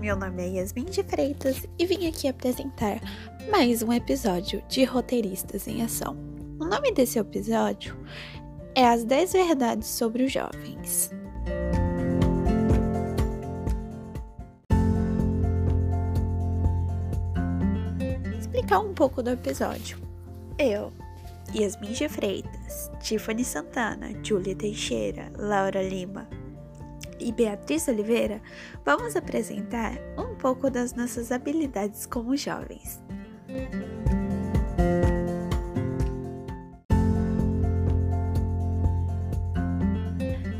meu nome é Yasmin de Freitas e vim aqui apresentar mais um episódio de Roteiristas em Ação. O nome desse episódio é As 10 Verdades sobre os Jovens. Explicar um pouco do episódio. Eu, Yasmin de Freitas, Tiffany Santana, Júlia Teixeira, Laura Lima, e Beatriz Oliveira, vamos apresentar um pouco das nossas habilidades como jovens.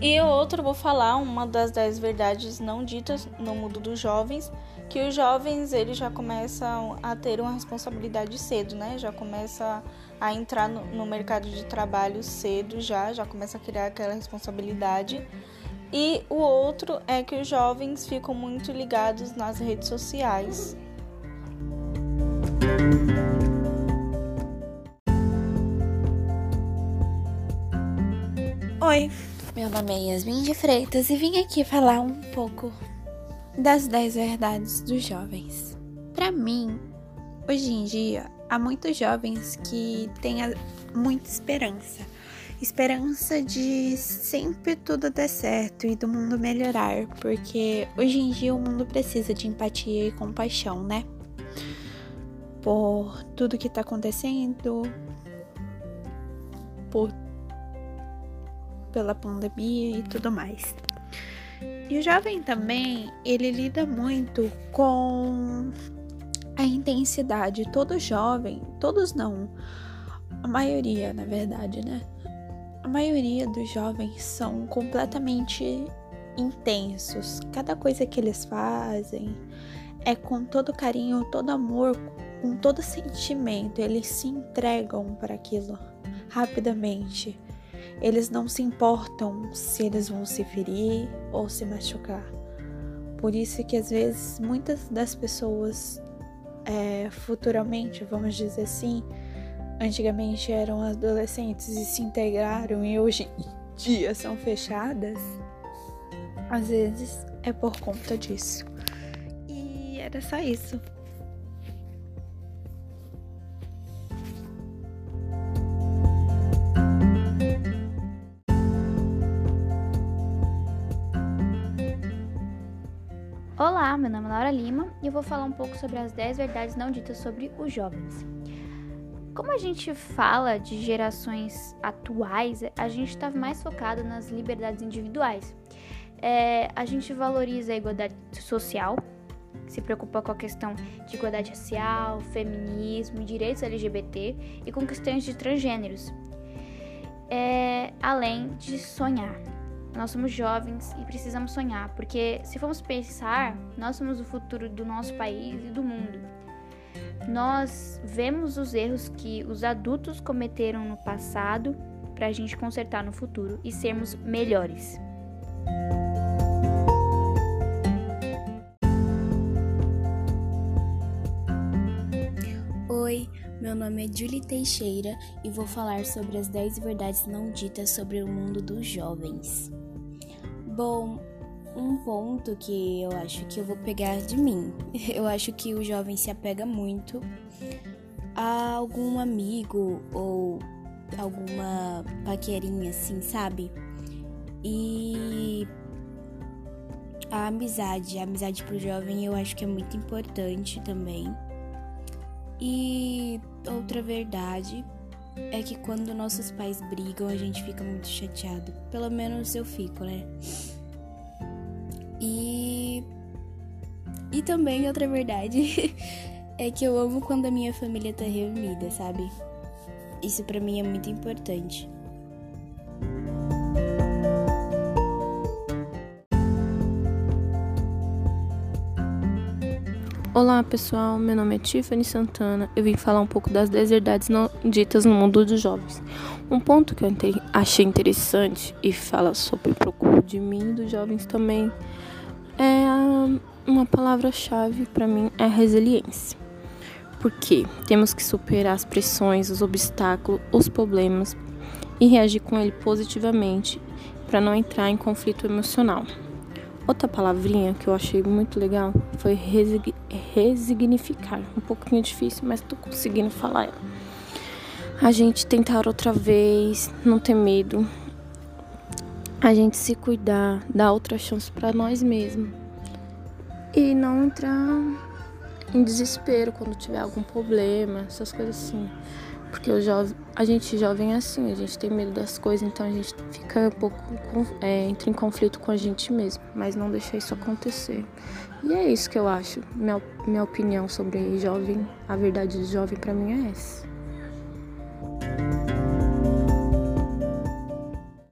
E outro, vou falar uma das dez verdades não ditas no mundo dos jovens, que os jovens eles já começam a ter uma responsabilidade cedo, né? Já começa a entrar no, no mercado de trabalho cedo, já já começa a criar aquela responsabilidade. E o outro é que os jovens ficam muito ligados nas redes sociais. Oi, meu nome é Yasmin de Freitas e vim aqui falar um pouco das 10 verdades dos jovens. Para mim, hoje em dia, há muitos jovens que têm muita esperança esperança de sempre tudo dar certo e do mundo melhorar, porque hoje em dia o mundo precisa de empatia e compaixão, né? Por tudo que tá acontecendo, por pela pandemia e tudo mais. E o jovem também, ele lida muito com a intensidade. Todo jovem, todos não, a maioria, na verdade, né? A maioria dos jovens são completamente intensos. Cada coisa que eles fazem é com todo carinho, todo amor, com todo sentimento. Eles se entregam para aquilo rapidamente. Eles não se importam se eles vão se ferir ou se machucar. Por isso que às vezes muitas das pessoas é, futuramente, vamos dizer assim, antigamente eram adolescentes e se integraram e hoje em dia são fechadas, às vezes é por conta disso. E era só isso. Olá, meu nome é Laura Lima e eu vou falar um pouco sobre as 10 verdades não ditas sobre os jovens. Como a gente fala de gerações atuais, a gente está mais focado nas liberdades individuais. É, a gente valoriza a igualdade social, se preocupa com a questão de igualdade racial, feminismo, direitos LGBT e com questões de transgêneros. É, além de sonhar. Nós somos jovens e precisamos sonhar, porque se formos pensar, nós somos o futuro do nosso país e do mundo nós vemos os erros que os adultos cometeram no passado para a gente consertar no futuro e sermos melhores. Oi, meu nome é Julie Teixeira e vou falar sobre as 10 verdades não ditas sobre o mundo dos jovens. Bom, um ponto que eu acho que eu vou pegar de mim. Eu acho que o jovem se apega muito a algum amigo ou alguma paquerinha assim, sabe? E a amizade, a amizade pro jovem eu acho que é muito importante também. E outra verdade é que quando nossos pais brigam, a gente fica muito chateado. Pelo menos eu fico, né? E. E também outra verdade é que eu amo quando a minha família tá reunida, sabe? Isso para mim é muito importante. Olá pessoal, meu nome é Tiffany Santana. Eu vim falar um pouco das 10 verdades não ditas no mundo dos jovens. Um ponto que eu achei interessante e fala sobre o procuro de mim e dos jovens também é uma palavra-chave para mim é resiliência. Porque temos que superar as pressões, os obstáculos, os problemas e reagir com ele positivamente para não entrar em conflito emocional. outra palavrinha que eu achei muito legal foi resig resignificar. Um pouquinho difícil, mas tô conseguindo falar ela. A gente tentar outra vez, não ter medo. A gente se cuidar, dar outra chance para nós mesmos. E não entrar em desespero quando tiver algum problema, essas coisas assim. Porque o jovem, a gente jovem é assim, a gente tem medo das coisas, então a gente fica um pouco é, entra em conflito com a gente mesmo, mas não deixa isso acontecer. E é isso que eu acho. Minha, minha opinião sobre jovem, a verdade do jovem para mim é essa.